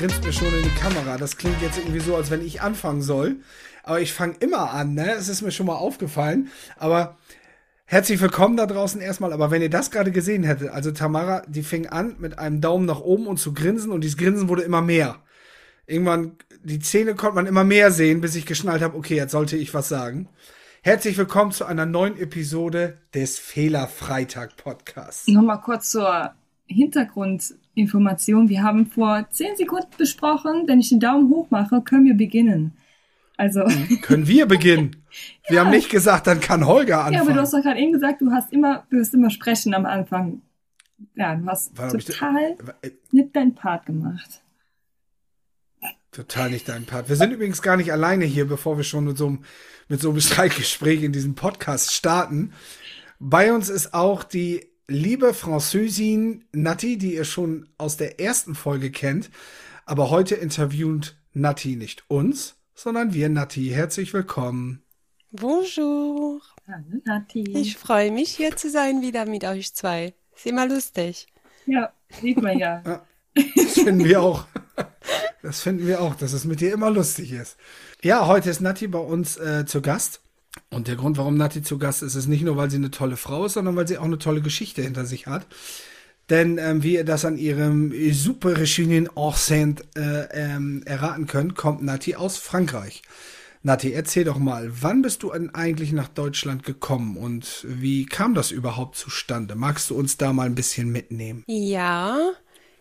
grinst mir schon in die Kamera. Das klingt jetzt irgendwie so, als wenn ich anfangen soll. Aber ich fange immer an, ne? Es ist mir schon mal aufgefallen. Aber herzlich willkommen da draußen erstmal. Aber wenn ihr das gerade gesehen hättet, also Tamara, die fing an mit einem Daumen nach oben und zu grinsen und dieses Grinsen wurde immer mehr. Irgendwann, die Zähne konnte man immer mehr sehen, bis ich geschnallt habe, okay, jetzt sollte ich was sagen. Herzlich willkommen zu einer neuen Episode des Fehlerfreitag Podcasts. Nochmal kurz zur Hintergrundinformation. Wir haben vor zehn Sekunden besprochen, wenn ich den Daumen hoch mache, können wir beginnen. Also. Können wir beginnen? Wir ja. haben nicht gesagt, dann kann Holger anfangen. Ja, aber du hast doch gerade eben gesagt, du hast immer, du hast immer sprechen am Anfang. Ja, du hast War total äh, nicht deinen Part gemacht. Total nicht dein Part. Wir sind übrigens gar nicht alleine hier, bevor wir schon mit so einem mit so einem Streitgespräch in diesem Podcast starten. Bei uns ist auch die liebe Französin Nati, die ihr schon aus der ersten Folge kennt. Aber heute interviewt Nati nicht uns, sondern wir Nati. Herzlich willkommen. Bonjour. Hallo Nati. Ich freue mich hier zu sein wieder mit euch zwei. Ist immer lustig. Ja, sieht man ja. ja das finden wir auch. Das finden wir auch, dass es mit dir immer lustig ist. Ja, heute ist Nati bei uns äh, zu Gast. Und der Grund, warum Nati zu Gast ist, ist nicht nur, weil sie eine tolle Frau ist, sondern weil sie auch eine tolle Geschichte hinter sich hat. Denn ähm, wie ihr das an ihrem super schönen Accent äh, ähm, erraten könnt, kommt Nati aus Frankreich. Nati, erzähl doch mal, wann bist du eigentlich nach Deutschland gekommen und wie kam das überhaupt zustande? Magst du uns da mal ein bisschen mitnehmen? Ja,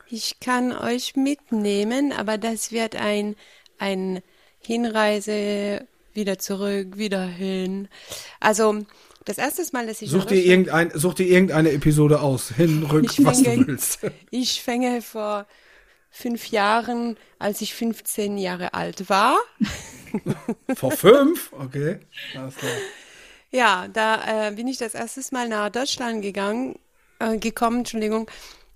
ich kann euch mitnehmen, aber das wird ein, ein Hinreise, wieder zurück, wieder hin. Also das erste Mal, dass ich such dir irgendein, such dir irgendeine Episode aus, hin, rück, ich was fänge, du willst. Ich fänge vor fünf Jahren, als ich 15 Jahre alt war. vor fünf? Okay. Ja, da äh, bin ich das erste Mal nach Deutschland gegangen, äh, gekommen, Entschuldigung,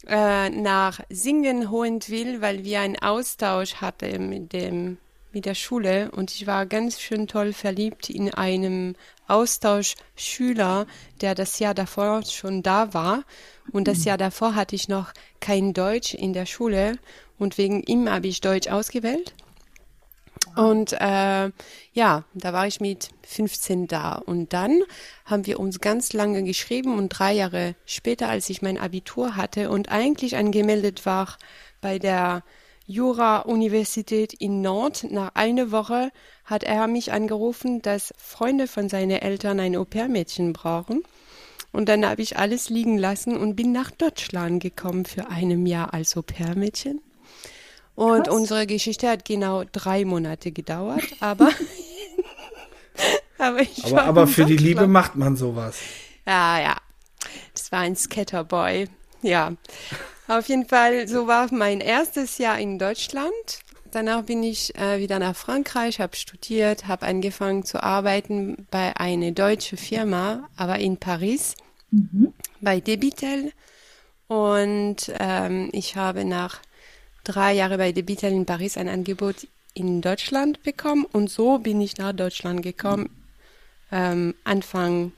äh, nach Singen-Hohenwil, weil wir einen Austausch hatten mit dem mit der Schule und ich war ganz schön toll verliebt in einem Austauschschüler, der das Jahr davor schon da war. Und das Jahr davor hatte ich noch kein Deutsch in der Schule und wegen ihm habe ich Deutsch ausgewählt. Und äh, ja, da war ich mit 15 da. Und dann haben wir uns ganz lange geschrieben und drei Jahre später, als ich mein Abitur hatte und eigentlich angemeldet war bei der Jura-Universität in Nantes. Nach einer Woche hat er mich angerufen, dass Freunde von seinen Eltern ein Au-pair-Mädchen brauchen. Und dann habe ich alles liegen lassen und bin nach Deutschland gekommen für ein Jahr als Au-pair-Mädchen. Und Krass. unsere Geschichte hat genau drei Monate gedauert, aber. aber, aber, aber für die Liebe macht man sowas. Ja, ja. Das war ein Scatterboy. Ja. Auf jeden Fall, so war mein erstes Jahr in Deutschland. Danach bin ich äh, wieder nach Frankreich, habe studiert, habe angefangen zu arbeiten bei einer deutschen Firma, aber in Paris, mhm. bei Debitel. Und ähm, ich habe nach drei Jahren bei Debitel in Paris ein Angebot in Deutschland bekommen. Und so bin ich nach Deutschland gekommen, ähm, Anfang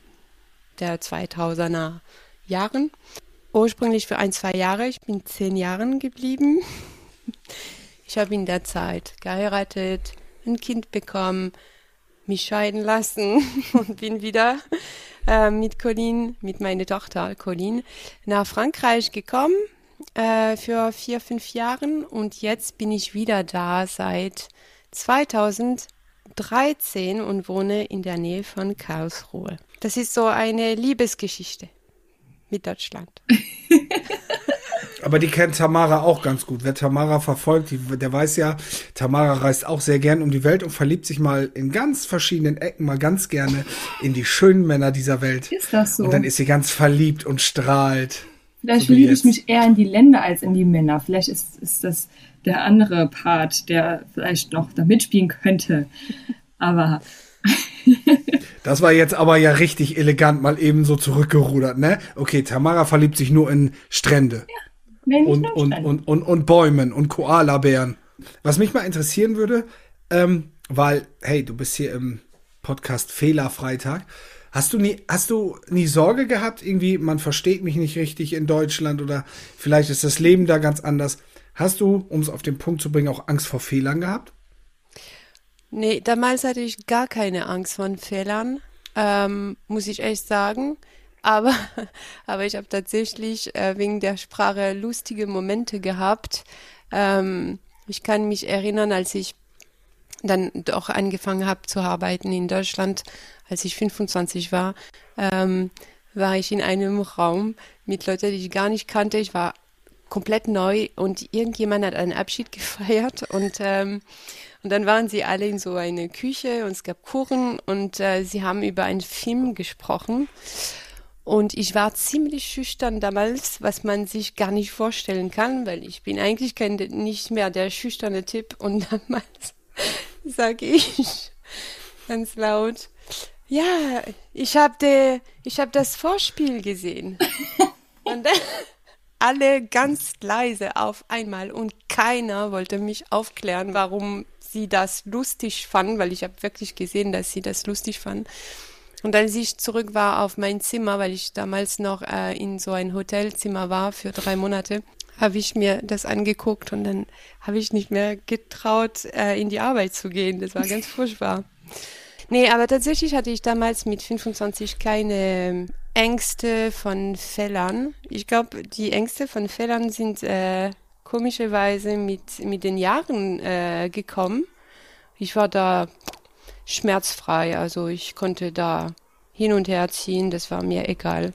der 2000er Jahren ursprünglich für ein, zwei Jahre. Ich bin zehn Jahren geblieben. Ich habe in der Zeit geheiratet, ein Kind bekommen, mich scheiden lassen und bin wieder äh, mit Colin, mit meiner Tochter Colin, nach Frankreich gekommen äh, für vier, fünf Jahren und jetzt bin ich wieder da seit 2013 und wohne in der Nähe von Karlsruhe. Das ist so eine Liebesgeschichte mit Deutschland. Aber die kennt Tamara auch ganz gut. Wer Tamara verfolgt, die, der weiß ja, Tamara reist auch sehr gern um die Welt und verliebt sich mal in ganz verschiedenen Ecken, mal ganz gerne in die schönen Männer dieser Welt. Ist das so? Und dann ist sie ganz verliebt und strahlt. Vielleicht so verliebe ich mich eher in die Länder als in die Männer. Vielleicht ist, ist das der andere Part, der vielleicht noch da mitspielen könnte. Aber das war jetzt aber ja richtig elegant mal eben so zurückgerudert, ne? Okay, Tamara verliebt sich nur in Strände. Ja, und, und, und, und, und Bäumen und Koalabären. Was mich mal interessieren würde, ähm, weil, hey, du bist hier im Podcast Fehlerfreitag. Hast du nie, hast du nie Sorge gehabt, irgendwie, man versteht mich nicht richtig in Deutschland oder vielleicht ist das Leben da ganz anders. Hast du, um es auf den Punkt zu bringen, auch Angst vor Fehlern gehabt? Nee, damals hatte ich gar keine Angst vor Fehlern, ähm, muss ich echt sagen. Aber, aber ich habe tatsächlich äh, wegen der Sprache lustige Momente gehabt. Ähm, ich kann mich erinnern, als ich dann doch angefangen habe zu arbeiten in Deutschland, als ich 25 war, ähm, war ich in einem Raum mit Leuten, die ich gar nicht kannte. Ich war komplett neu und irgendjemand hat einen Abschied gefeiert und ähm, und dann waren sie alle in so eine Küche und es gab Kuchen und äh, sie haben über einen Film gesprochen. Und ich war ziemlich schüchtern damals, was man sich gar nicht vorstellen kann, weil ich bin eigentlich kein, nicht mehr der schüchterne Typ. Und damals sage ich ganz laut, ja, ich habe hab das Vorspiel gesehen. Und dann alle ganz leise auf einmal und keiner wollte mich aufklären, warum sie das lustig fanden, weil ich habe wirklich gesehen, dass sie das lustig fanden. Und als ich zurück war auf mein Zimmer, weil ich damals noch äh, in so ein Hotelzimmer war für drei Monate, habe ich mir das angeguckt und dann habe ich nicht mehr getraut, äh, in die Arbeit zu gehen. Das war ganz furchtbar. Nee, aber tatsächlich hatte ich damals mit 25 keine Ängste von Fällern. Ich glaube, die Ängste von Fällern sind äh, komischerweise mit, mit den Jahren äh, gekommen. Ich war da schmerzfrei, also ich konnte da hin und her ziehen, das war mir egal.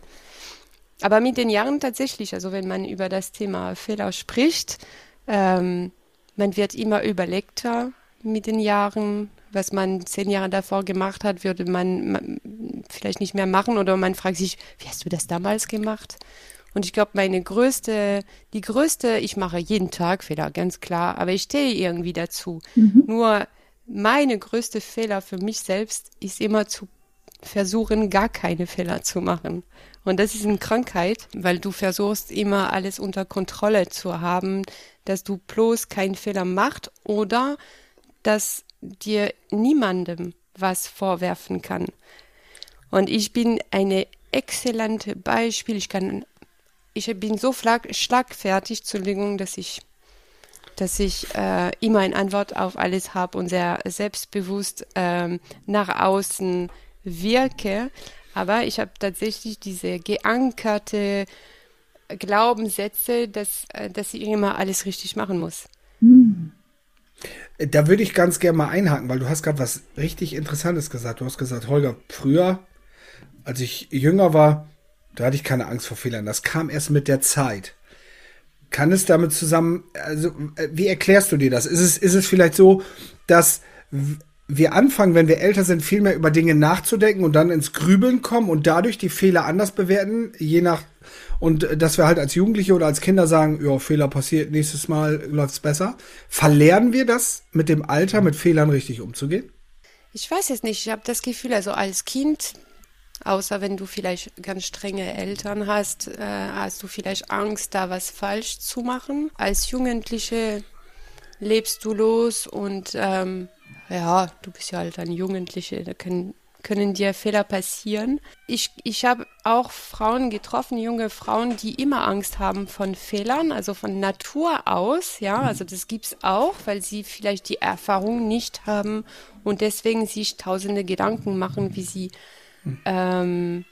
Aber mit den Jahren tatsächlich, also wenn man über das Thema Fehler spricht, ähm, man wird immer überlegter mit den Jahren, was man zehn Jahre davor gemacht hat, würde man vielleicht nicht mehr machen oder man fragt sich, wie hast du das damals gemacht? Und ich glaube, meine größte, die größte, ich mache jeden Tag Fehler, ganz klar, aber ich stehe irgendwie dazu. Mhm. Nur meine größte Fehler für mich selbst ist immer zu versuchen, gar keine Fehler zu machen. Und das ist eine Krankheit, weil du versuchst immer alles unter Kontrolle zu haben, dass du bloß keinen Fehler machst oder dass dir niemandem was vorwerfen kann. Und ich bin eine exzellente Beispiel. Ich kann ich bin so schlagfertig, Entschuldigung, dass ich, dass ich äh, immer eine Antwort auf alles habe und sehr selbstbewusst ähm, nach außen wirke. Aber ich habe tatsächlich diese geankerte Glaubenssätze, dass, äh, dass ich immer alles richtig machen muss. Hm. Da würde ich ganz gerne mal einhaken, weil du hast gerade was richtig Interessantes gesagt. Du hast gesagt, Holger, früher, als ich jünger war, da hatte ich keine Angst vor Fehlern. Das kam erst mit der Zeit. Kann es damit zusammen, also äh, wie erklärst du dir das? Ist es, ist es vielleicht so, dass wir anfangen, wenn wir älter sind, viel mehr über Dinge nachzudenken und dann ins Grübeln kommen und dadurch die Fehler anders bewerten, je nach und äh, dass wir halt als Jugendliche oder als Kinder sagen, ja, Fehler passiert, nächstes Mal läuft's besser. Verlernen wir das mit dem Alter, mit Fehlern richtig umzugehen? Ich weiß es nicht. Ich habe das Gefühl, also als Kind Außer wenn du vielleicht ganz strenge Eltern hast, äh, hast du vielleicht Angst, da was falsch zu machen. Als Jugendliche lebst du los und ähm, ja, du bist ja halt ein Jugendliche, da können, können dir Fehler passieren. Ich, ich habe auch Frauen getroffen, junge Frauen, die immer Angst haben von Fehlern, also von Natur aus, ja, also das gibt's auch, weil sie vielleicht die Erfahrung nicht haben und deswegen sich tausende Gedanken machen, wie sie ähm,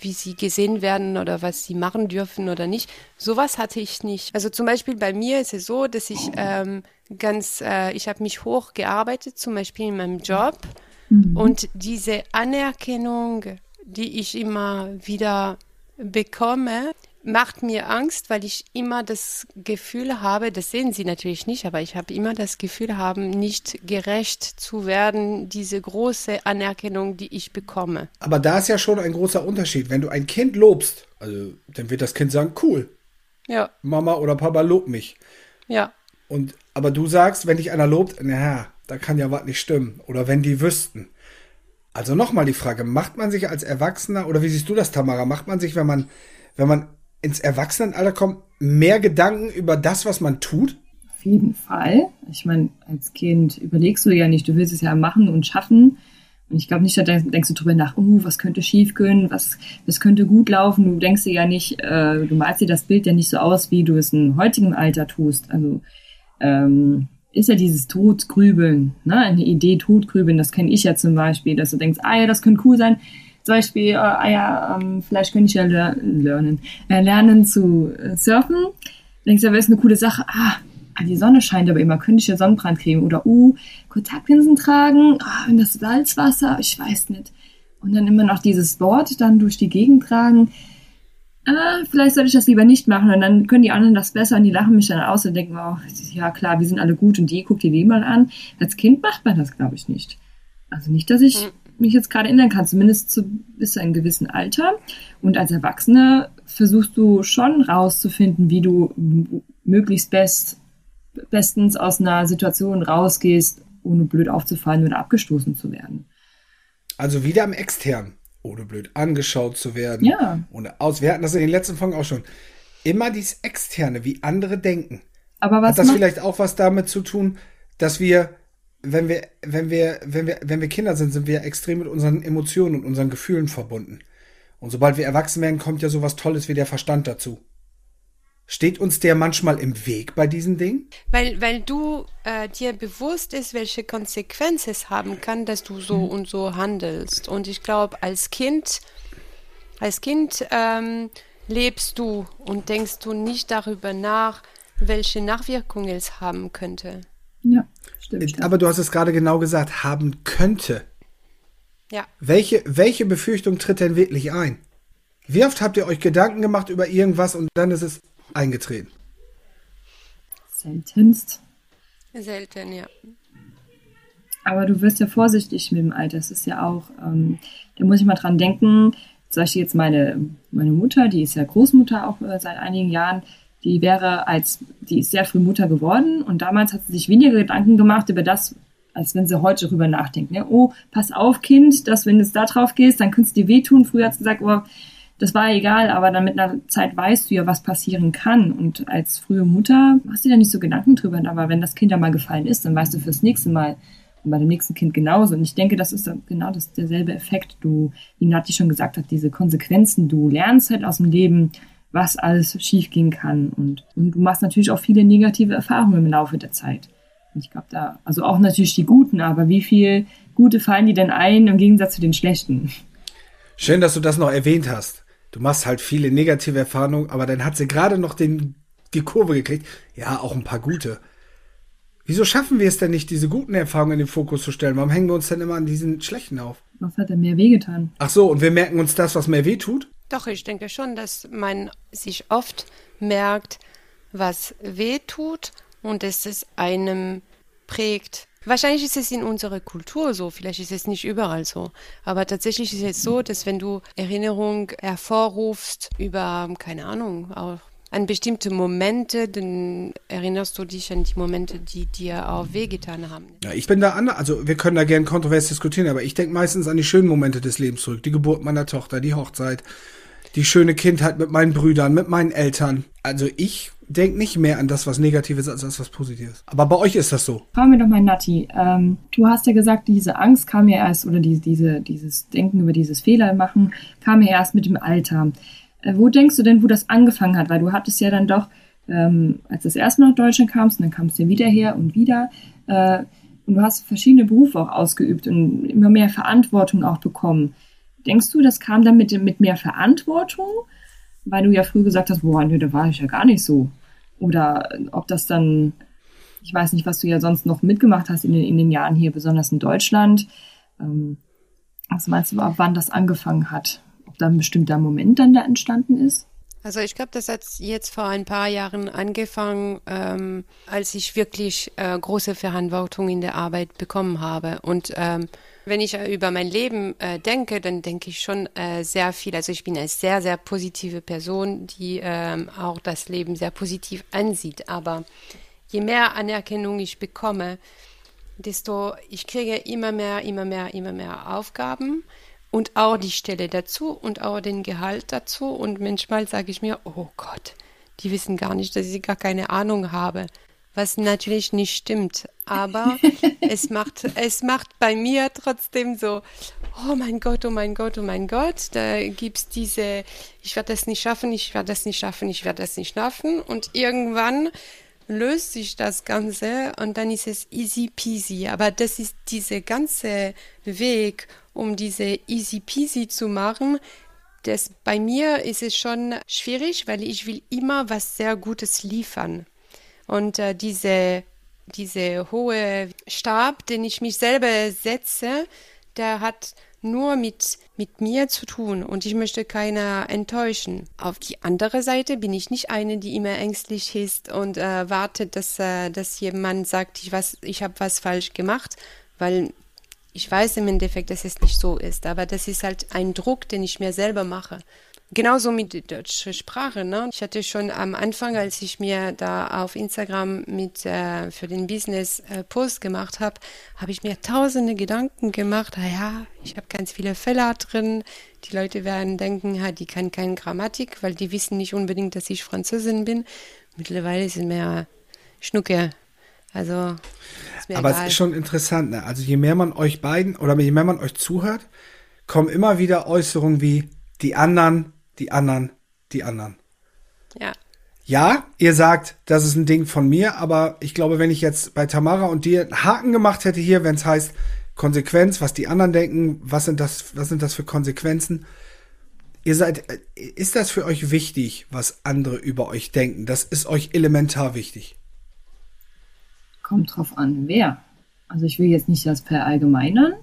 wie sie gesehen werden oder was sie machen dürfen oder nicht. Sowas hatte ich nicht. Also zum Beispiel bei mir ist es so, dass ich ähm, ganz, äh, ich habe mich hochgearbeitet, zum Beispiel in meinem Job. Mhm. Und diese Anerkennung, die ich immer wieder bekomme, macht mir Angst, weil ich immer das Gefühl habe, das sehen Sie natürlich nicht, aber ich habe immer das Gefühl haben, nicht gerecht zu werden, diese große Anerkennung, die ich bekomme. Aber da ist ja schon ein großer Unterschied. Wenn du ein Kind lobst, also dann wird das Kind sagen, cool. Ja. Mama oder Papa lobt mich. Ja. Und aber du sagst, wenn dich einer lobt, naja, da kann ja was nicht stimmen. Oder wenn die wüssten. Also nochmal die Frage, macht man sich als Erwachsener, oder wie siehst du das, Tamara, macht man sich, wenn man, wenn man ins Erwachsenenalter kommt, mehr Gedanken über das, was man tut? Auf jeden Fall. Ich meine, als Kind überlegst du ja nicht, du willst es ja machen und schaffen. Und ich glaube nicht, da denkst du drüber nach, uh, was könnte schief gehen, was, was könnte gut laufen. Du denkst dir ja nicht, äh, du malst dir das Bild ja nicht so aus, wie du es in heutigem Alter tust. Also ähm, ist ja dieses Todgrübeln, ne? eine Idee Todgrübeln, das kenne ich ja zum Beispiel, dass du denkst, ah ja, das könnte cool sein. Zum Beispiel, äh, ah ja, ähm, vielleicht könnte ich ja ler lernen, äh, lernen zu äh, surfen. Denkst du, aber ist eine coole Sache. Ah, ah, die Sonne scheint aber immer, könnte ich ja Sonnenbrand kriegen. Oder, uh, Kontaktlinsen tragen, ah, in das Salzwasser, ich weiß nicht. Und dann immer noch dieses Wort dann durch die Gegend tragen. Ah, vielleicht sollte ich das lieber nicht machen. Und dann können die anderen das besser und die lachen mich dann aus und denken, oh, ja klar, wir sind alle gut und die guckt dir die mal an. Als Kind macht man das, glaube ich, nicht. Also nicht, dass ich hm. Mich jetzt gerade erinnern kann, zumindest zu, bis zu einem gewissen Alter. Und als Erwachsene versuchst du schon rauszufinden, wie du möglichst best bestens aus einer Situation rausgehst, ohne blöd aufzufallen oder abgestoßen zu werden. Also wieder am externen, ohne blöd angeschaut zu werden. Ja. Ohne aus. Wir hatten das in den letzten Folgen auch schon. Immer dieses Externe, wie andere denken. Aber was Hat das vielleicht auch was damit zu tun, dass wir, wenn wir, wenn wir, wenn wir, wenn wir Kinder sind, sind wir extrem mit unseren Emotionen und unseren Gefühlen verbunden. Und sobald wir erwachsen werden, kommt ja sowas Tolles wie der Verstand dazu. Steht uns der manchmal im Weg bei diesen Dingen? Weil, weil du äh, dir bewusst ist, welche Konsequenzen es haben kann, dass du so mhm. und so handelst. Und ich glaube, als Kind, als Kind ähm, lebst du und denkst du nicht darüber nach, welche Nachwirkungen es haben könnte. Ja, stimmt. Aber du hast es gerade genau gesagt, haben könnte. Ja. Welche, welche Befürchtung tritt denn wirklich ein? Wie oft habt ihr euch Gedanken gemacht über irgendwas und dann ist es eingetreten? Seltenst. Selten, ja. Aber du wirst ja vorsichtig mit dem Alter. Das ist ja auch, ähm, da muss ich mal dran denken. Zum Beispiel jetzt meine, meine Mutter, die ist ja Großmutter auch äh, seit einigen Jahren, die wäre als, die ist sehr früh Mutter geworden und damals hat sie sich weniger Gedanken gemacht über das, als wenn sie heute darüber nachdenkt. Ne? Oh, pass auf, Kind, dass wenn du da drauf gehst, dann könntest du dir wehtun. Früher hat sie gesagt, oh, das war egal, aber dann mit einer Zeit weißt du ja, was passieren kann. Und als frühe Mutter machst du dir nicht so Gedanken drüber. Aber wenn das Kind einmal gefallen ist, dann weißt du fürs nächste Mal und bei dem nächsten Kind genauso. Und ich denke, das ist genau das, derselbe Effekt. Du, wie Nati schon gesagt hat, diese Konsequenzen, du lernst halt aus dem Leben, was alles schiefgehen kann. Und, und du machst natürlich auch viele negative Erfahrungen im Laufe der Zeit. Und ich glaube da, also auch natürlich die guten, aber wie viel gute fallen dir denn ein im Gegensatz zu den schlechten? Schön, dass du das noch erwähnt hast du machst halt viele negative Erfahrungen, aber dann hat sie gerade noch den, die Kurve gekriegt. Ja, auch ein paar gute. Wieso schaffen wir es denn nicht, diese guten Erfahrungen in den Fokus zu stellen? Warum hängen wir uns denn immer an diesen schlechten auf? Was hat denn mehr wehgetan? Ach so, und wir merken uns das, was mehr weh tut? Doch, ich denke schon, dass man sich oft merkt, was weh tut und dass es einem prägt. Wahrscheinlich ist es in unserer Kultur so, vielleicht ist es nicht überall so. Aber tatsächlich ist es so, dass wenn du Erinnerung hervorrufst über, keine Ahnung, auch an bestimmte Momente, dann erinnerst du dich an die Momente, die dir auch wehgetan haben. Ja, ich bin da anders, also wir können da gern kontrovers diskutieren, aber ich denke meistens an die schönen Momente des Lebens zurück. Die Geburt meiner Tochter, die Hochzeit, die schöne Kindheit mit meinen Brüdern, mit meinen Eltern. Also ich denkt nicht mehr an das, was Negatives, als das, was Positives. Aber bei euch ist das so. Fragen wir doch mal, Nati. Ähm, du hast ja gesagt, diese Angst kam ja erst, oder die, diese, dieses Denken über dieses Fehler machen, kam ja erst mit dem Alter. Äh, wo denkst du denn, wo das angefangen hat? Weil du hattest ja dann doch, ähm, als das erste Mal nach Deutschland kamst, und dann kamst du ja wieder her und wieder, äh, und du hast verschiedene Berufe auch ausgeübt und immer mehr Verantwortung auch bekommen. Denkst du, das kam dann mit, mit mehr Verantwortung? Weil du ja früh gesagt hast, boah, nee, da war ich ja gar nicht so. Oder ob das dann, ich weiß nicht, was du ja sonst noch mitgemacht hast in den, in den Jahren hier, besonders in Deutschland. Ähm, was meinst du, ab wann das angefangen hat? Ob da ein bestimmter Moment dann da entstanden ist? Also ich glaube, das hat jetzt vor ein paar Jahren angefangen, ähm, als ich wirklich äh, große Verantwortung in der Arbeit bekommen habe. Und ähm, wenn ich äh, über mein Leben äh, denke, dann denke ich schon äh, sehr viel. Also ich bin eine sehr, sehr positive Person, die ähm, auch das Leben sehr positiv ansieht. Aber je mehr Anerkennung ich bekomme, desto ich kriege immer mehr, immer mehr, immer mehr Aufgaben und auch die Stelle dazu und auch den Gehalt dazu. Und manchmal sage ich mir, oh Gott, die wissen gar nicht, dass ich gar keine Ahnung habe, was natürlich nicht stimmt. Aber es macht, es macht bei mir trotzdem so, oh mein Gott, oh mein Gott, oh mein Gott, da gibt's diese, ich werde das nicht schaffen, ich werde das nicht schaffen, ich werde das nicht schaffen. Und irgendwann löst sich das Ganze und dann ist es easy peasy. Aber das ist dieser ganze Weg, um diese easy peasy zu machen. Das, bei mir ist es schon schwierig, weil ich will immer was sehr Gutes liefern. Und äh, diese, diese hohe Stab, den ich mich selber setze, der hat nur mit, mit mir zu tun und ich möchte keiner enttäuschen. Auf die andere Seite bin ich nicht eine, die immer ängstlich ist und äh, wartet, dass, äh, dass jemand sagt, ich, ich habe was falsch gemacht, weil ich weiß im Endeffekt, dass es nicht so ist. Aber das ist halt ein Druck, den ich mir selber mache. Genauso mit der deutschen Sprache. Ne? Ich hatte schon am Anfang, als ich mir da auf Instagram mit äh, für den Business äh, Post gemacht habe, habe ich mir tausende Gedanken gemacht. Ah ja, ich habe ganz viele Fälle drin. Die Leute werden denken, ja, die kann keine Grammatik, weil die wissen nicht unbedingt, dass ich Französin bin. Mittlerweile sind mir Schnucke. Also, Aber egal. es ist schon interessant. Ne? Also je mehr man euch beiden oder je mehr man euch zuhört, kommen immer wieder Äußerungen wie die anderen die anderen, die anderen. Ja. Ja, ihr sagt, das ist ein Ding von mir, aber ich glaube, wenn ich jetzt bei Tamara und dir einen Haken gemacht hätte hier, wenn es heißt Konsequenz, was die anderen denken, was sind das, was sind das für Konsequenzen? Ihr seid, ist das für euch wichtig, was andere über euch denken? Das ist euch elementar wichtig. Kommt drauf an, wer. Also ich will jetzt nicht das verallgemeinern,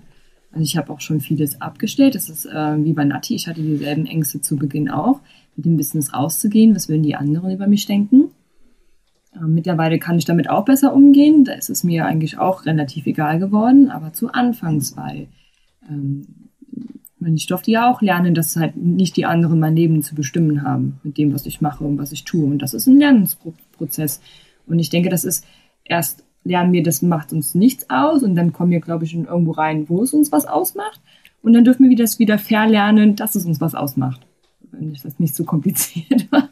also ich habe auch schon vieles abgestellt. Das ist äh, wie bei Nati. Ich hatte dieselben Ängste zu Beginn auch, mit dem Business rauszugehen. Was würden die anderen über mich denken? Äh, mittlerweile kann ich damit auch besser umgehen. Da ist es mir eigentlich auch relativ egal geworden. Aber zu Anfangs, weil ähm, ich durfte ja auch lernen, dass halt nicht die anderen mein Leben zu bestimmen haben mit dem, was ich mache und was ich tue. Und das ist ein Lernensprozess. Und ich denke, das ist erst lernen wir, das macht uns nichts aus und dann kommen wir, glaube ich, in irgendwo rein, wo es uns was ausmacht. Und dann dürfen wir das wieder verlernen, dass es uns was ausmacht. Wenn ich das nicht so kompliziert war.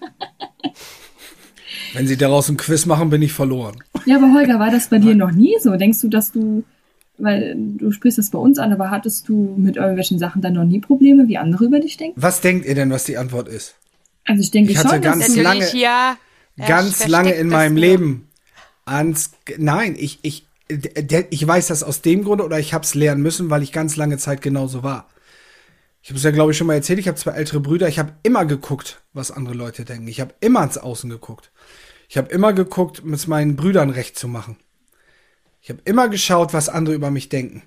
Wenn Sie daraus ein Quiz machen, bin ich verloren. Ja, aber Holger, war das bei dir noch nie so? Denkst du, dass du, weil du sprichst das bei uns an, aber hattest du mit irgendwelchen Sachen dann noch nie Probleme, wie andere über dich denken? Was denkt ihr denn, was die Antwort ist? Also ich denke ich hatte schon, ganz lange, ja, ganz lange in meinem Leben ans, nein, ich, ich, ich weiß das aus dem Grunde oder ich habe es lernen müssen, weil ich ganz lange Zeit genauso war. Ich habe es ja, glaube ich, schon mal erzählt. Ich habe zwei ältere Brüder. Ich habe immer geguckt, was andere Leute denken. Ich habe immer ans Außen geguckt. Ich habe immer geguckt, mit meinen Brüdern recht zu machen. Ich habe immer geschaut, was andere über mich denken.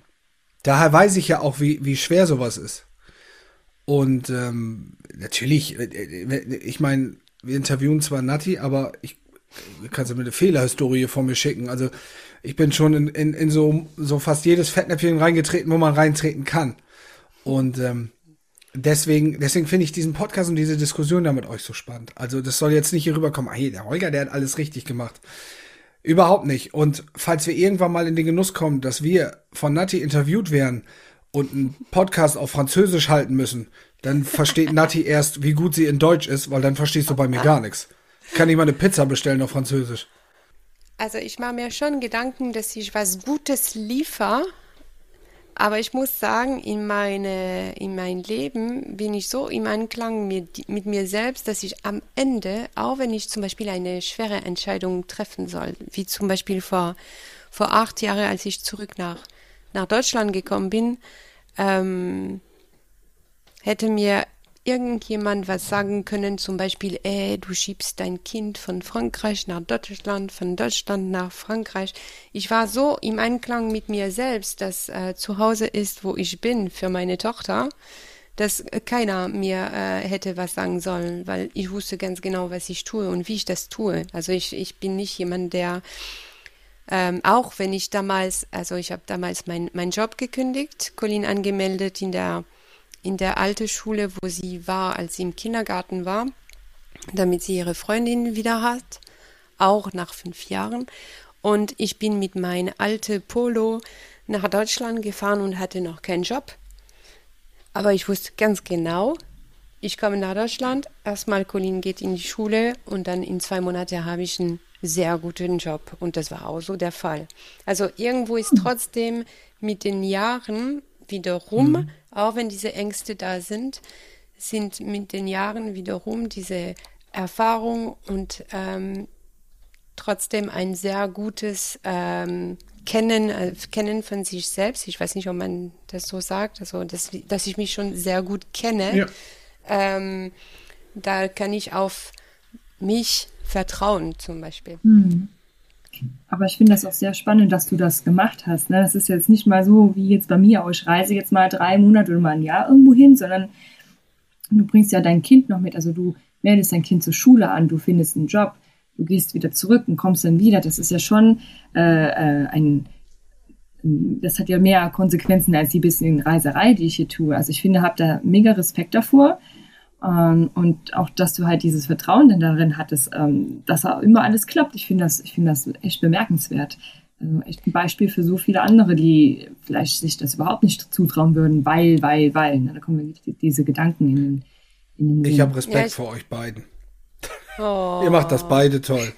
Daher weiß ich ja auch, wie, wie schwer sowas ist. Und ähm, natürlich, äh, äh, ich meine, wir interviewen zwar Nati, aber ich kannst du mir eine Fehlerhistorie von mir schicken. Also ich bin schon in, in, in so, so fast jedes Fettnäpfchen reingetreten, wo man reintreten kann. Und ähm, deswegen, deswegen finde ich diesen Podcast und diese Diskussion da mit euch so spannend. Also das soll jetzt nicht hier rüberkommen, hey, der Holger, der hat alles richtig gemacht. Überhaupt nicht. Und falls wir irgendwann mal in den Genuss kommen, dass wir von Nati interviewt werden und einen Podcast auf Französisch halten müssen, dann versteht Nati erst, wie gut sie in Deutsch ist, weil dann verstehst du bei mir gar nichts. Kann ich mal eine Pizza bestellen auf Französisch? Also ich mache mir schon Gedanken, dass ich was Gutes liefere. Aber ich muss sagen, in, meine, in mein Leben bin ich so im Anklang mit, mit mir selbst, dass ich am Ende, auch wenn ich zum Beispiel eine schwere Entscheidung treffen soll, wie zum Beispiel vor, vor acht Jahren, als ich zurück nach, nach Deutschland gekommen bin, ähm, hätte mir irgendjemand was sagen können, zum Beispiel, ey, du schiebst dein Kind von Frankreich nach Deutschland, von Deutschland nach Frankreich. Ich war so im Einklang mit mir selbst, dass äh, zu Hause ist, wo ich bin für meine Tochter, dass keiner mir äh, hätte was sagen sollen, weil ich wusste ganz genau, was ich tue und wie ich das tue. Also ich, ich bin nicht jemand, der ähm, auch wenn ich damals, also ich habe damals meinen mein Job gekündigt, Colin angemeldet in der in der alten Schule, wo sie war, als sie im Kindergarten war, damit sie ihre Freundin wieder hat, auch nach fünf Jahren. Und ich bin mit meinem alten Polo nach Deutschland gefahren und hatte noch keinen Job. Aber ich wusste ganz genau, ich komme nach Deutschland, erstmal Colin geht in die Schule und dann in zwei Monaten habe ich einen, sehr guten Job und das war auch so der Fall. Also irgendwo ist trotzdem mit den Jahren wiederum, mhm. auch wenn diese Ängste da sind, sind mit den Jahren wiederum diese Erfahrung und ähm, trotzdem ein sehr gutes ähm, Kennen, äh, Kennen von sich selbst. Ich weiß nicht, ob man das so sagt, also dass, dass ich mich schon sehr gut kenne. Ja. Ähm, da kann ich auf mich vertrauen, zum Beispiel. Hm. Aber ich finde das auch sehr spannend, dass du das gemacht hast. Ne? Das ist jetzt nicht mal so wie jetzt bei mir, oh, ich reise jetzt mal drei Monate oder mal ein Jahr irgendwo hin, sondern du bringst ja dein Kind noch mit. Also du meldest dein Kind zur Schule an, du findest einen Job, du gehst wieder zurück und kommst dann wieder. Das ist ja schon äh, äh ein, das hat ja mehr Konsequenzen als die bisschen Reiserei, die ich hier tue. Also ich finde, habe da mega Respekt davor. Ähm, und auch, dass du halt dieses Vertrauen denn darin hattest, ähm, dass auch immer alles klappt. Ich finde das, ich finde das echt bemerkenswert. Also echt ein Beispiel für so viele andere, die vielleicht sich das überhaupt nicht zutrauen würden, weil, weil, weil. Na, da kommen diese Gedanken in den, in den Ich habe Respekt ja, vor euch beiden. Oh. Ihr macht das beide toll.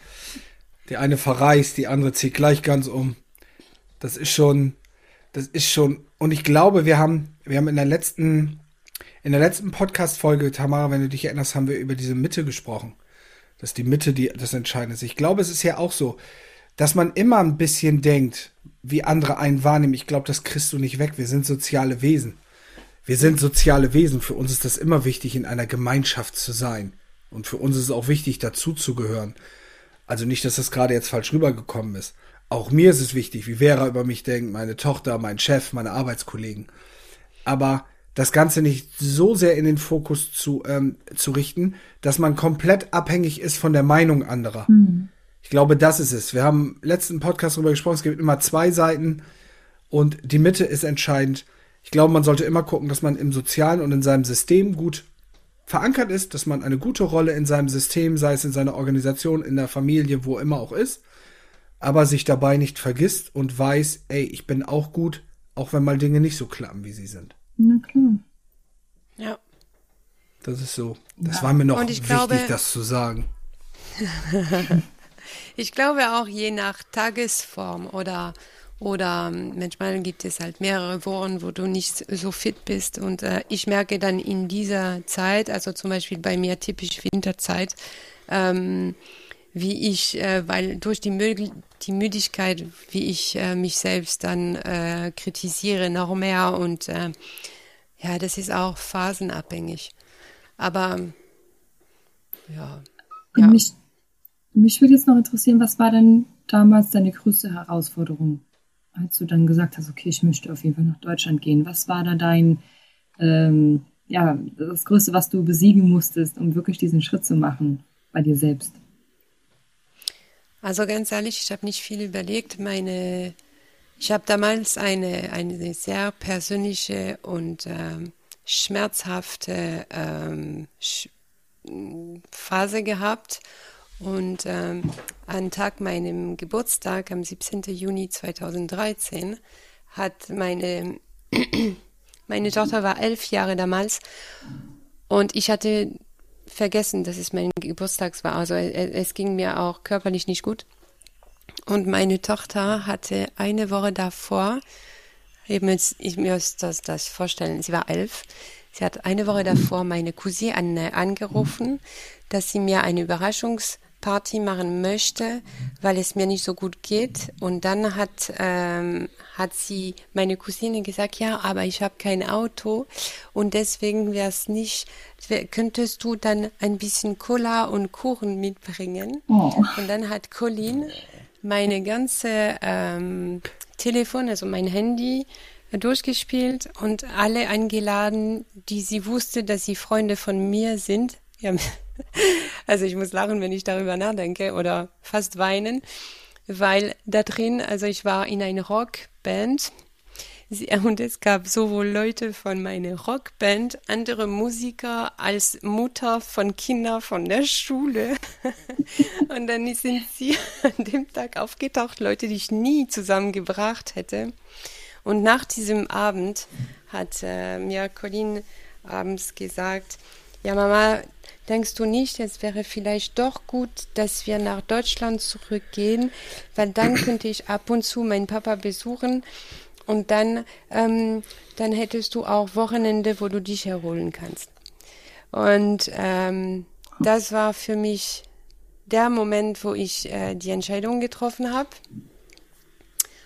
Die eine verreist, die andere zieht gleich ganz um. Das ist schon, das ist schon, und ich glaube, wir haben, wir haben in der letzten in der letzten Podcast-Folge, Tamara, wenn du dich erinnerst, haben wir über diese Mitte gesprochen. Dass die Mitte die, das Entscheidende ist. Ich glaube, es ist ja auch so, dass man immer ein bisschen denkt, wie andere einen wahrnehmen. Ich glaube, das kriegst du nicht weg. Wir sind soziale Wesen. Wir sind soziale Wesen. Für uns ist das immer wichtig, in einer Gemeinschaft zu sein. Und für uns ist es auch wichtig, dazuzugehören. Also nicht, dass das gerade jetzt falsch rübergekommen ist. Auch mir ist es wichtig, wie Vera über mich denkt, meine Tochter, mein Chef, meine Arbeitskollegen. Aber das Ganze nicht so sehr in den Fokus zu, ähm, zu richten, dass man komplett abhängig ist von der Meinung anderer. Mhm. Ich glaube, das ist es. Wir haben letzten Podcast darüber gesprochen, es gibt immer zwei Seiten und die Mitte ist entscheidend. Ich glaube, man sollte immer gucken, dass man im Sozialen und in seinem System gut verankert ist, dass man eine gute Rolle in seinem System, sei es in seiner Organisation, in der Familie, wo immer auch ist, aber sich dabei nicht vergisst und weiß, ey, ich bin auch gut, auch wenn mal Dinge nicht so klappen, wie sie sind. Na klar. Ja. Das ist so. Das ja. war mir noch wichtig, glaube, das zu sagen. ich glaube auch je nach Tagesform oder oder manchmal gibt es halt mehrere Wochen, wo du nicht so fit bist. Und äh, ich merke dann in dieser Zeit, also zum Beispiel bei mir typisch Winterzeit, ähm, wie ich, äh, weil durch die, Mö die Müdigkeit, wie ich äh, mich selbst dann äh, kritisiere noch mehr und äh, ja, das ist auch phasenabhängig. Aber ja. ja. Mich, mich würde jetzt noch interessieren, was war denn damals deine größte Herausforderung, als du dann gesagt hast, okay, ich möchte auf jeden Fall nach Deutschland gehen? Was war da dein, ähm, ja, das Größte, was du besiegen musstest, um wirklich diesen Schritt zu machen bei dir selbst? Also ganz ehrlich, ich habe nicht viel überlegt. Meine, ich habe damals eine, eine sehr persönliche und ähm, schmerzhafte ähm, sch Phase gehabt. Und ähm, an Tag meinem Geburtstag, am 17. Juni 2013, hat meine, meine Tochter war elf Jahre damals und ich hatte vergessen, dass es mein Geburtstag war. Also es, es ging mir auch körperlich nicht gut. Und meine Tochter hatte eine Woche davor, ich muss das, das vorstellen, sie war elf, sie hat eine Woche davor meine Cousine angerufen, dass sie mir eine Überraschungsparty machen möchte, weil es mir nicht so gut geht. Und dann hat, ähm, hat sie meine Cousine gesagt, ja, aber ich habe kein Auto und deswegen wäre es nicht könntest du dann ein bisschen Cola und Kuchen mitbringen? Oh. Und dann hat Colin meine ganze ähm, Telefon, also mein Handy, durchgespielt und alle eingeladen, die sie wusste, dass sie Freunde von mir sind. Ja, also ich muss lachen, wenn ich darüber nachdenke oder fast weinen, weil da drin, also ich war in einer Rockband und es gab sowohl Leute von meiner Rockband, andere Musiker als Mutter von Kindern von der Schule. und dann sind sie an dem Tag aufgetaucht, Leute, die ich nie zusammengebracht hätte. Und nach diesem Abend hat äh, mir Colin abends gesagt, ja Mama, denkst du nicht, es wäre vielleicht doch gut, dass wir nach Deutschland zurückgehen, weil dann könnte ich ab und zu meinen Papa besuchen und dann, ähm, dann hättest du auch Wochenende, wo du dich erholen kannst. Und ähm, das war für mich der Moment, wo ich äh, die Entscheidung getroffen habe.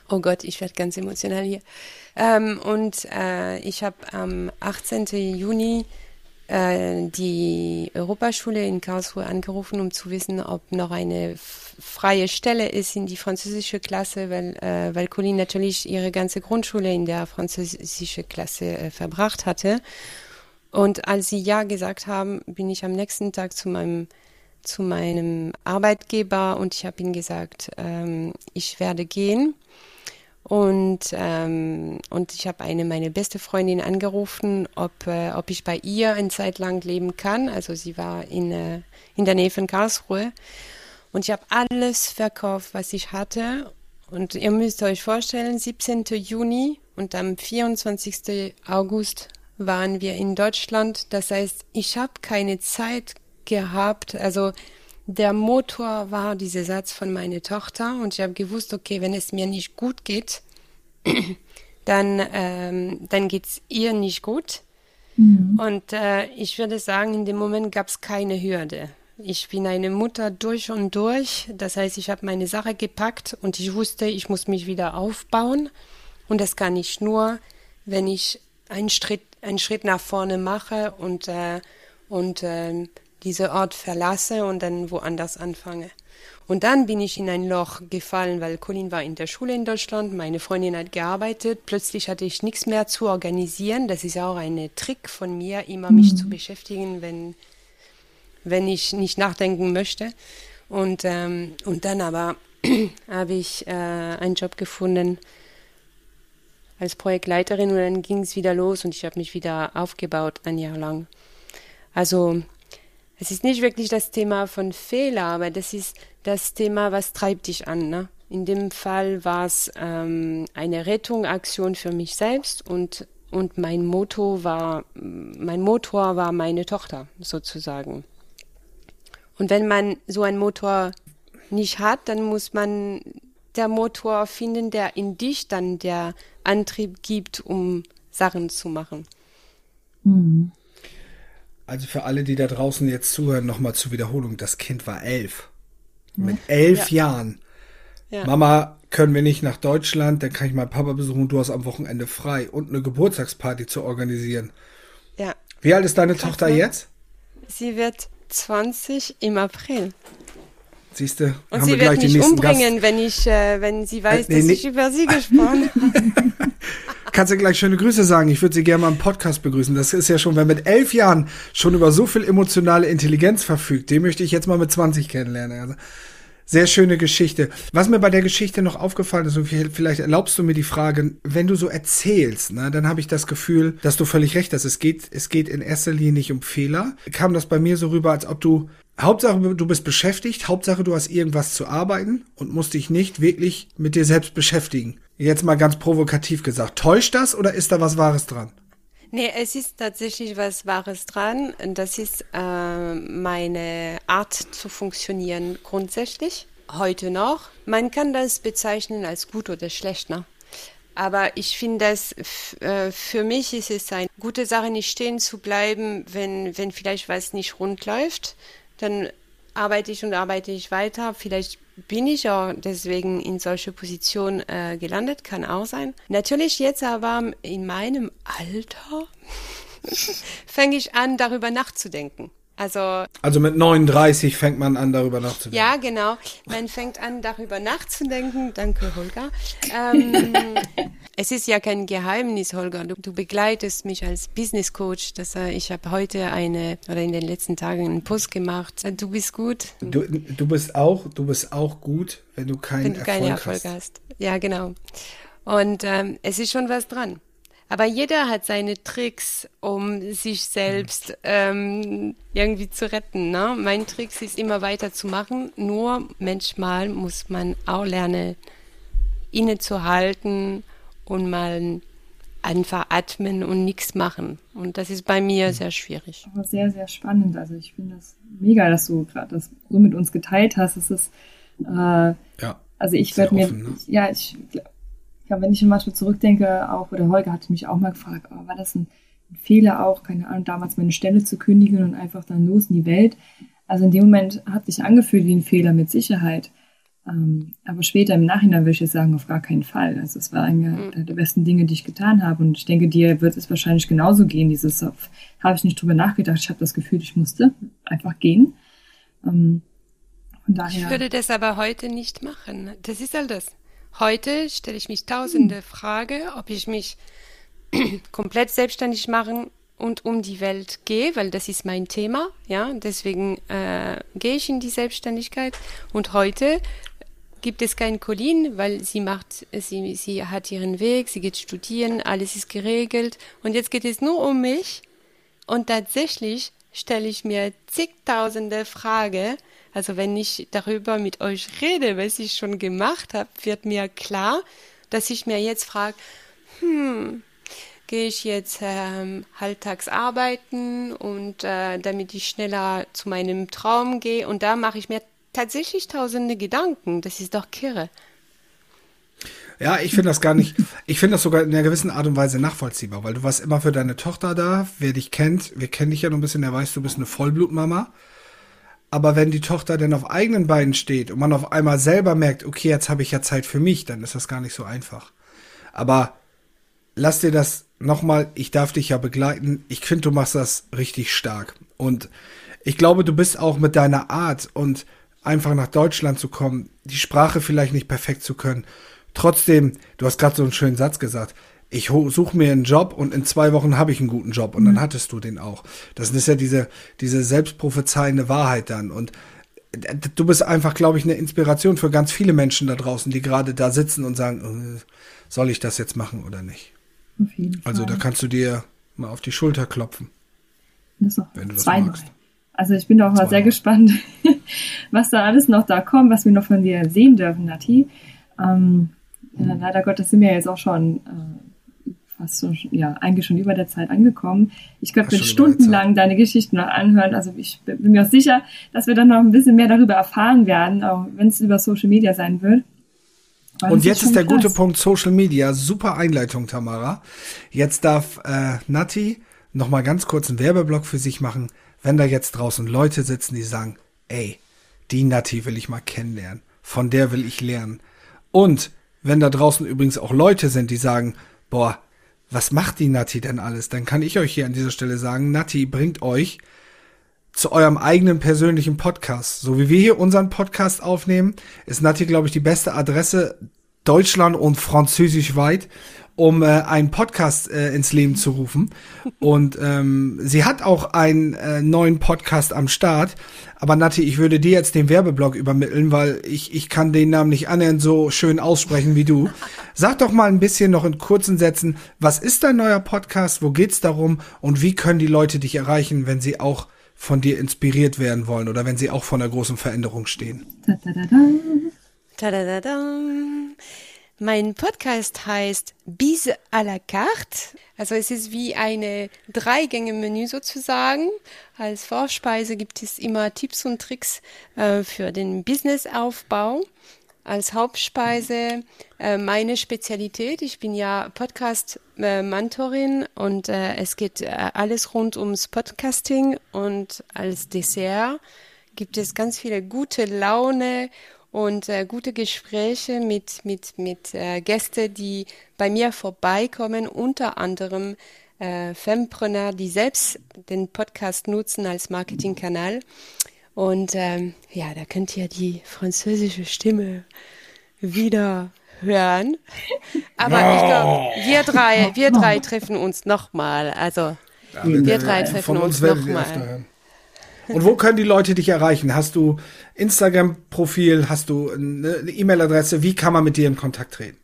Oh Gott, ich werde ganz emotional hier. Ähm, und äh, ich habe am 18. Juni äh, die Europaschule in Karlsruhe angerufen, um zu wissen, ob noch eine freie Stelle ist in die französische Klasse, weil, äh, weil Colin natürlich ihre ganze Grundschule in der französischen Klasse äh, verbracht hatte. Und als sie ja gesagt haben, bin ich am nächsten Tag zu meinem zu meinem Arbeitgeber und ich habe ihm gesagt, ähm, ich werde gehen. Und, ähm, und ich habe eine meine beste Freundin angerufen, ob, äh, ob ich bei ihr eine Zeit lang leben kann. Also sie war in, äh, in der Nähe von Karlsruhe. Und ich habe alles verkauft, was ich hatte. Und ihr müsst euch vorstellen, 17. Juni und am 24. August waren wir in Deutschland. Das heißt, ich habe keine Zeit gehabt. Also der Motor war dieser Satz von meiner Tochter und ich habe gewusst, okay, wenn es mir nicht gut geht, dann, ähm, dann geht's ihr nicht gut. Mhm. Und äh, ich würde sagen, in dem Moment gab es keine Hürde. Ich bin eine Mutter durch und durch. Das heißt, ich habe meine Sache gepackt und ich wusste, ich muss mich wieder aufbauen. Und das kann ich nur, wenn ich einen Schritt, einen Schritt nach vorne mache und, äh, und äh, diese Ort verlasse und dann woanders anfange. Und dann bin ich in ein Loch gefallen, weil Colin war in der Schule in Deutschland, meine Freundin hat gearbeitet, plötzlich hatte ich nichts mehr zu organisieren. Das ist auch ein Trick von mir, immer mich mhm. zu beschäftigen, wenn, wenn ich nicht nachdenken möchte. Und, ähm, und dann aber habe ich äh, einen Job gefunden als Projektleiterin und dann ging es wieder los und ich habe mich wieder aufgebaut ein Jahr lang. Also es ist nicht wirklich das Thema von Fehler, aber das ist das Thema, was treibt dich an. Ne? In dem Fall war es ähm, eine Rettungsaktion für mich selbst und, und mein Motto war, mein Motor war meine Tochter sozusagen. Und wenn man so einen Motor nicht hat, dann muss man der Motor finden, der in dich dann der Antrieb gibt, um Sachen zu machen. Mhm. Also für alle, die da draußen jetzt zuhören, nochmal zur Wiederholung. Das Kind war elf. Mit elf ja. Jahren. Ja. Mama, können wir nicht nach Deutschland, dann kann ich meinen Papa besuchen, du hast am Wochenende frei und eine Geburtstagsparty zu organisieren. Ja. Wie alt ist deine Krass, Tochter jetzt? Sie wird 20 im April. Siehst du? Und sie wird mich umbringen, Gast. wenn ich, äh, wenn sie weiß, äh, nee, dass nee. ich über sie gesprochen habe. Kannst du gleich schöne Grüße sagen. Ich würde sie gerne mal im Podcast begrüßen. Das ist ja schon, wer mit elf Jahren schon über so viel emotionale Intelligenz verfügt, den möchte ich jetzt mal mit 20 kennenlernen. Also, sehr schöne Geschichte. Was mir bei der Geschichte noch aufgefallen ist, und vielleicht erlaubst du mir die Frage, wenn du so erzählst, ne, dann habe ich das Gefühl, dass du völlig recht hast. Es geht, es geht in erster Linie nicht um Fehler. Kam das bei mir so rüber, als ob du Hauptsache, du bist beschäftigt, Hauptsache, du hast irgendwas zu arbeiten und musst dich nicht wirklich mit dir selbst beschäftigen. Jetzt mal ganz provokativ gesagt. Täuscht das oder ist da was Wahres dran? Nee, es ist tatsächlich was Wahres dran. Das ist äh, meine Art zu funktionieren grundsätzlich. Heute noch. Man kann das bezeichnen als gut oder schlecht, ne? Aber ich finde, dass äh, für mich ist es eine gute Sache, nicht stehen zu bleiben, wenn, wenn vielleicht was nicht rund läuft dann arbeite ich und arbeite ich weiter. Vielleicht bin ich auch deswegen in solche Positionen äh, gelandet, kann auch sein. Natürlich jetzt aber in meinem Alter fange ich an, darüber nachzudenken. Also, also mit 39 fängt man an, darüber nachzudenken. Ja, genau. Man fängt an, darüber nachzudenken. Danke, Holger. Ähm, es ist ja kein Geheimnis, Holger. Du, du begleitest mich als Business Coach. Das, äh, ich habe heute eine oder in den letzten Tagen einen Post gemacht. Du bist gut. Du, du bist auch, du bist auch gut, wenn du keinen wenn du Erfolg, keine Erfolg hast. hast. Ja, genau. Und ähm, es ist schon was dran. Aber jeder hat seine Tricks, um sich selbst ähm, irgendwie zu retten. Ne? Mein Trick ist immer weiter zu machen. Nur manchmal muss man auch lernen, innezuhalten und mal einfach atmen und nichts machen. Und das ist bei mir sehr schwierig. Aber sehr, sehr spannend. Also ich finde das mega, dass du gerade das so mit uns geteilt hast. Es ist, äh, ja, also ich werde mir, ne? ja, ich, ja, wenn ich manchmal zurückdenke, auch, oder Holger hatte mich auch mal gefragt, oh, war das ein, ein Fehler auch, keine Ahnung, damals meine Stelle zu kündigen und einfach dann los in die Welt. Also in dem Moment hat sich angefühlt wie ein Fehler mit Sicherheit. Ähm, aber später im Nachhinein würde ich jetzt sagen, auf gar keinen Fall. Also es war eine mhm. der besten Dinge, die ich getan habe. Und ich denke, dir wird es wahrscheinlich genauso gehen. Dieses habe ich nicht drüber nachgedacht. Ich habe das Gefühl, ich musste einfach gehen. Ähm, von daher. Ich würde das aber heute nicht machen. Das ist all das. Heute stelle ich mich tausende mhm. Frage, ob ich mich komplett selbstständig machen und um die Welt gehe, weil das ist mein Thema, ja, deswegen äh, gehe ich in die Selbstständigkeit und heute gibt es kein Colin, weil sie macht, sie, sie hat ihren Weg, sie geht studieren, alles ist geregelt. Und jetzt geht es nur um mich. Und tatsächlich stelle ich mir zigtausende Fragen. Also wenn ich darüber mit euch rede, was ich schon gemacht habe, wird mir klar, dass ich mir jetzt frage, hm, gehe ich jetzt ähm, halbtags arbeiten und äh, damit ich schneller zu meinem Traum gehe? Und da mache ich mir tatsächlich tausende Gedanken. Das ist doch kirre. Ja, ich finde das gar nicht, ich finde das sogar in einer gewissen Art und Weise nachvollziehbar, weil du warst immer für deine Tochter da. Wer dich kennt, wir kennen dich ja noch ein bisschen, der weiß, du bist eine Vollblutmama. Aber wenn die Tochter dann auf eigenen Beinen steht und man auf einmal selber merkt, okay, jetzt habe ich ja Zeit für mich, dann ist das gar nicht so einfach. Aber lass dir das nochmal, ich darf dich ja begleiten. Ich finde, du machst das richtig stark. Und ich glaube, du bist auch mit deiner Art und einfach nach Deutschland zu kommen, die Sprache vielleicht nicht perfekt zu können. Trotzdem, du hast gerade so einen schönen Satz gesagt. Ich suche mir einen Job und in zwei Wochen habe ich einen guten Job und dann mhm. hattest du den auch. Das ist ja diese, diese selbstprophezeiende Wahrheit dann. Und du bist einfach, glaube ich, eine Inspiration für ganz viele Menschen da draußen, die gerade da sitzen und sagen, äh, soll ich das jetzt machen oder nicht? Auf jeden Fall. Also da kannst du dir mal auf die Schulter klopfen. Das auch wenn du das zweimal. Also ich bin auch mal sehr gespannt, was da alles noch da kommt, was wir noch von dir sehen dürfen, Nati. Ähm, ja, leider Gottes sind wir jetzt auch schon äh, fast so, ja, eigentlich schon über der Zeit angekommen. Ich könnte mir stundenlang deine Geschichten noch anhören. Also ich bin mir auch sicher, dass wir dann noch ein bisschen mehr darüber erfahren werden, auch wenn es über Social Media sein wird. Und jetzt ist der krass. gute Punkt Social Media. Super Einleitung, Tamara. Jetzt darf äh, Nati noch mal ganz kurz einen Werbeblock für sich machen. Wenn da jetzt draußen Leute sitzen, die sagen, ey, die Nati will ich mal kennenlernen. Von der will ich lernen. Und wenn da draußen übrigens auch Leute sind, die sagen, boah, was macht die Nati denn alles? Dann kann ich euch hier an dieser Stelle sagen, Nati bringt euch zu eurem eigenen persönlichen Podcast. So wie wir hier unseren Podcast aufnehmen, ist Nati, glaube ich, die beste Adresse Deutschland und Französisch weit, um äh, einen Podcast äh, ins Leben zu rufen. Und ähm, sie hat auch einen äh, neuen Podcast am Start. Aber Nati, ich würde dir jetzt den Werbeblock übermitteln, weil ich, ich kann den Namen nicht annähernd so schön aussprechen wie du. Sag doch mal ein bisschen noch in kurzen Sätzen, was ist dein neuer Podcast, wo geht's darum und wie können die Leute dich erreichen, wenn sie auch von dir inspiriert werden wollen oder wenn sie auch vor einer großen Veränderung stehen. Da, da, da, da. Da, da, da, Mein Podcast heißt Bise à la carte. Also es ist wie eine Dreigänge-Menü sozusagen. Als Vorspeise gibt es immer Tipps und Tricks äh, für den Businessaufbau als Hauptspeise äh, meine Spezialität. Ich bin ja Podcast-Mentorin und äh, es geht äh, alles rund ums Podcasting und als Dessert gibt es ganz viele gute Laune und äh, gute Gespräche mit, mit, mit äh, Gästen, die bei mir vorbeikommen, unter anderem äh, Fempreneur, die selbst den Podcast nutzen als Marketingkanal. Und ähm, ja, da könnt ihr die französische Stimme wieder hören. Aber ich glaube, wir drei, wir drei treffen uns nochmal. Also ja, wir, drei treffen uns, uns nochmal. Und wo können die Leute dich erreichen? Hast du Instagram-Profil? Hast du eine E-Mail-Adresse? Wie kann man mit dir in Kontakt treten?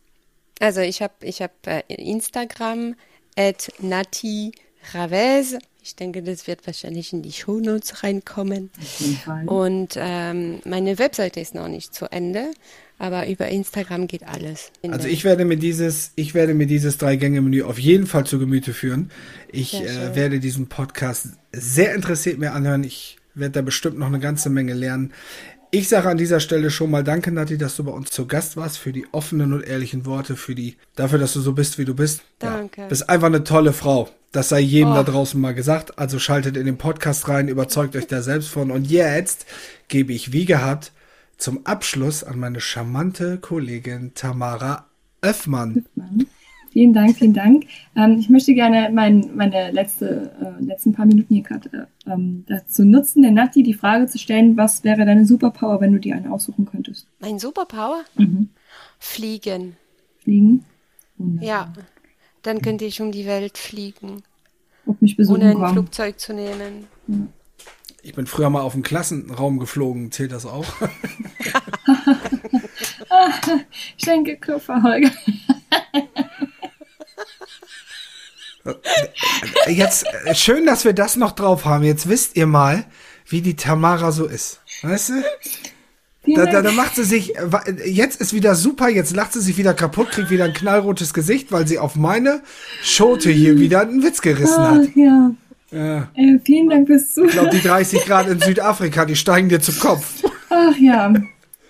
Also ich habe ich hab äh, Instagram at Nati Ravez. Ich denke, das wird wahrscheinlich in die Shownotes reinkommen. Auf jeden Fall. Und ähm, meine Webseite ist noch nicht zu Ende, aber über Instagram geht alles. Also ich werde mir dieses, ich werde mir dieses Drei-Gänge-Menü auf jeden Fall zu Gemüte führen. Ich äh, werde diesen Podcast sehr interessiert mir anhören. Ich werde da bestimmt noch eine ganze Menge lernen. Ich sage an dieser Stelle schon mal danke, Nati, dass du bei uns zu Gast warst, für die offenen und ehrlichen Worte, für die, dafür, dass du so bist, wie du bist. Danke. Ja, bist einfach eine tolle Frau. Das sei jedem Oh. da draußen mal gesagt. Also schaltet in den Podcast rein, überzeugt euch da selbst von. Und jetzt gebe ich, wie gehabt, zum Abschluss an meine charmante Kollegin Tamara Öffmann. Vielen Dank, vielen Dank. Ähm, ich möchte gerne mein, meine letzte, äh, letzten paar Minuten hier gerade äh, ähm, dazu nutzen, der Nati die Frage zu stellen, was wäre deine Superpower, wenn du dir eine aussuchen könntest? Mein Superpower? Mhm. Fliegen. Fliegen? Wunderbar. Ja. Dann könnte ich um die Welt fliegen, Und mich besuchen ohne ein kommen. Flugzeug zu nehmen. Ich bin früher mal auf den Klassenraum geflogen. Zählt das auch? Schenkelklopfer, Holger. Jetzt, äh, schön, dass wir das noch drauf haben. Jetzt wisst ihr mal, wie die Tamara so ist. Weißt du? Da, da, da macht sie sich, äh, jetzt ist wieder super, jetzt lacht sie sich wieder kaputt, kriegt wieder ein knallrotes Gesicht, weil sie auf meine Schote hier wieder einen Witz gerissen hat. ja. Ja. Äh, vielen Dank fürs Ich Zuhören. glaube, die 30 Grad in Südafrika, die steigen dir zu Kopf. Ach ja.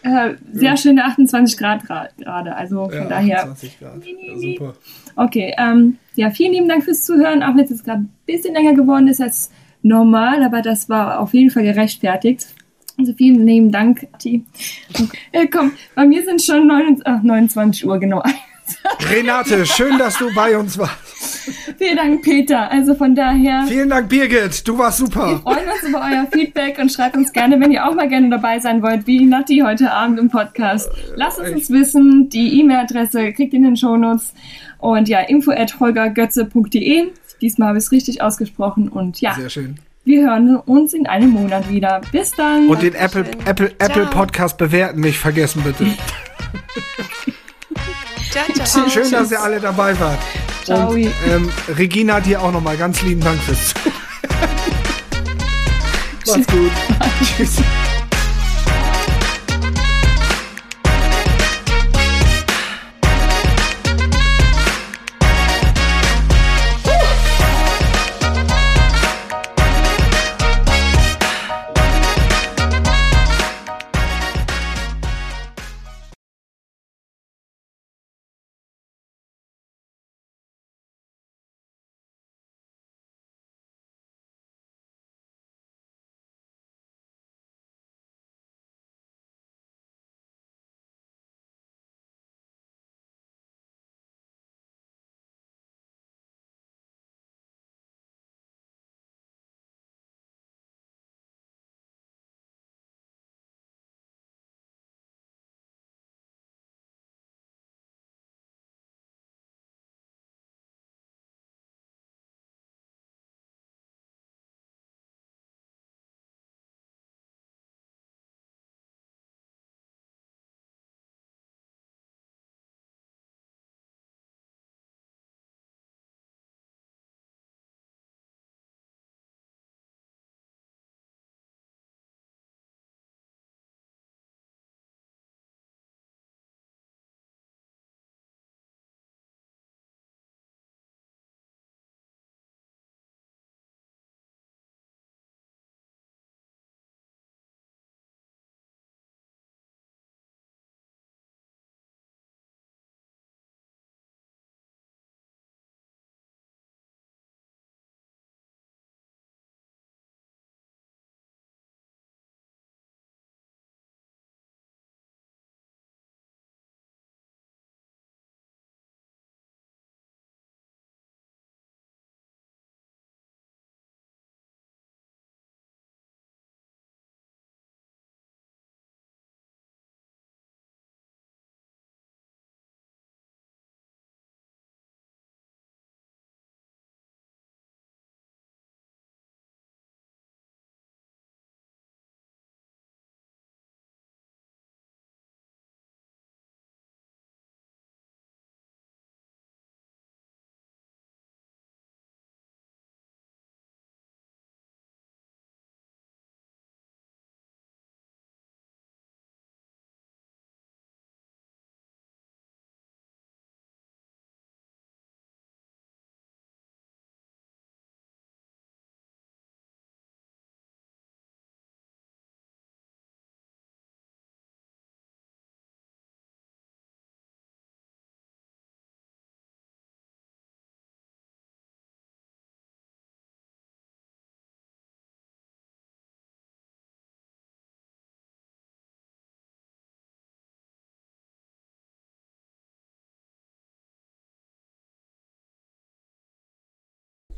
Äh, sehr schöne 28 Grad gra- gerade. Also von Ja, daher. 28 Grad. Ja, super. Okay, ähm, ja, vielen lieben Dank fürs Zuhören, auch wenn es jetzt gerade ein bisschen länger geworden ist als normal, aber das war auf jeden Fall gerechtfertigt. Also vielen lieben Dank, Ati. Äh, komm, bei mir sind schon 29, ach, 29 Uhr, genau. Renate, schön, dass du bei uns warst. Vielen Dank, Peter. Also von daher Vielen Dank, Birgit. Du warst super. freuen wir uns über euer Feedback und schreibt uns gerne, wenn ihr auch mal gerne dabei sein wollt, wie Nati heute Abend im Podcast. Lasst es uns wissen. Die E-Mail-Adresse kriegt ihr in den Shownotes. Und ja, info at holgergötze.de. Diesmal habe ich es richtig ausgesprochen. Und ja, Sehr schön. wir hören uns in einem Monat wieder. Bis dann. Und den Apple. Apple, Apple Ciao. Podcast bewerten nicht vergessen, bitte. Ciao, ciao. Schön, dass ihr alle dabei wart. Ciao. Und ähm, Regina, dir auch nochmal ganz lieben Dank fürs Zuhören. Macht's gut. Tschüss.